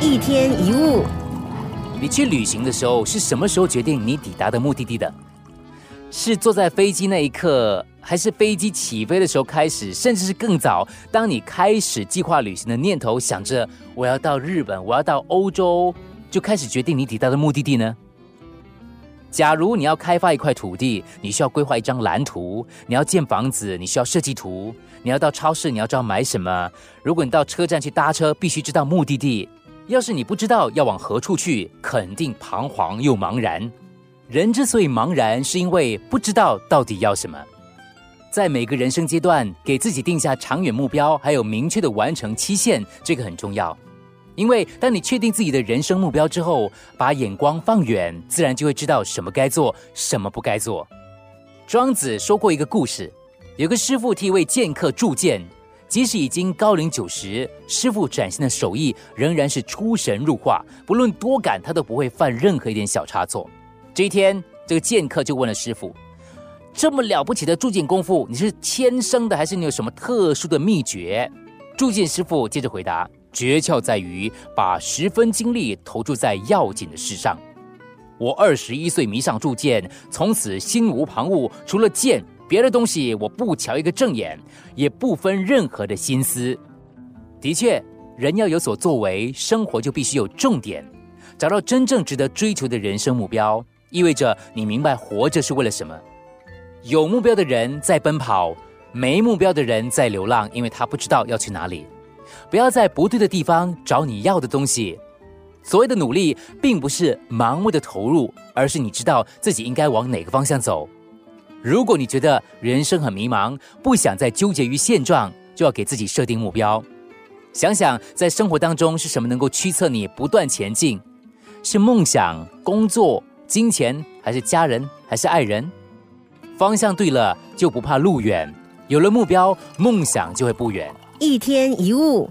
一天一物，你去旅行的时候是什么时候决定你抵达的目的地的？是坐在飞机那一刻，还是飞机起飞的时候开始，甚至是更早？当你开始计划旅行的念头，想着我要到日本，我要到欧洲，就开始决定你抵达的目的地呢？假如你要开发一块土地，你需要规划一张蓝图；你要建房子，你需要设计图；你要到超市，你要知道买什么。如果你到车站去搭车，必须知道目的地。要是你不知道要往何处去，肯定彷徨又茫然。人之所以茫然，是因为不知道到底要什么。在每个人生阶段，给自己定下长远目标，还有明确的完成期限，这个很重要。因为当你确定自己的人生目标之后，把眼光放远，自然就会知道什么该做，什么不该做。庄子说过一个故事，有个师傅替一位剑客铸剑，即使已经高龄九十，师傅展现的手艺仍然是出神入化，不论多赶，他都不会犯任何一点小差错。这一天，这个剑客就问了师傅：“这么了不起的铸剑功夫，你是天生的，还是你有什么特殊的秘诀？”铸剑师傅接着回答。诀窍在于把十分精力投注在要紧的事上。我二十一岁迷上铸剑，从此心无旁骛，除了剑，别的东西我不瞧一个正眼，也不分任何的心思。的确，人要有所作为，生活就必须有重点，找到真正值得追求的人生目标，意味着你明白活着是为了什么。有目标的人在奔跑，没目标的人在流浪，因为他不知道要去哪里。不要在不对的地方找你要的东西。所谓的努力，并不是盲目的投入，而是你知道自己应该往哪个方向走。如果你觉得人生很迷茫，不想再纠结于现状，就要给自己设定目标。想想在生活当中是什么能够驱策你不断前进？是梦想、工作、金钱，还是家人，还是爱人？方向对了，就不怕路远。有了目标，梦想就会不远。一天一物。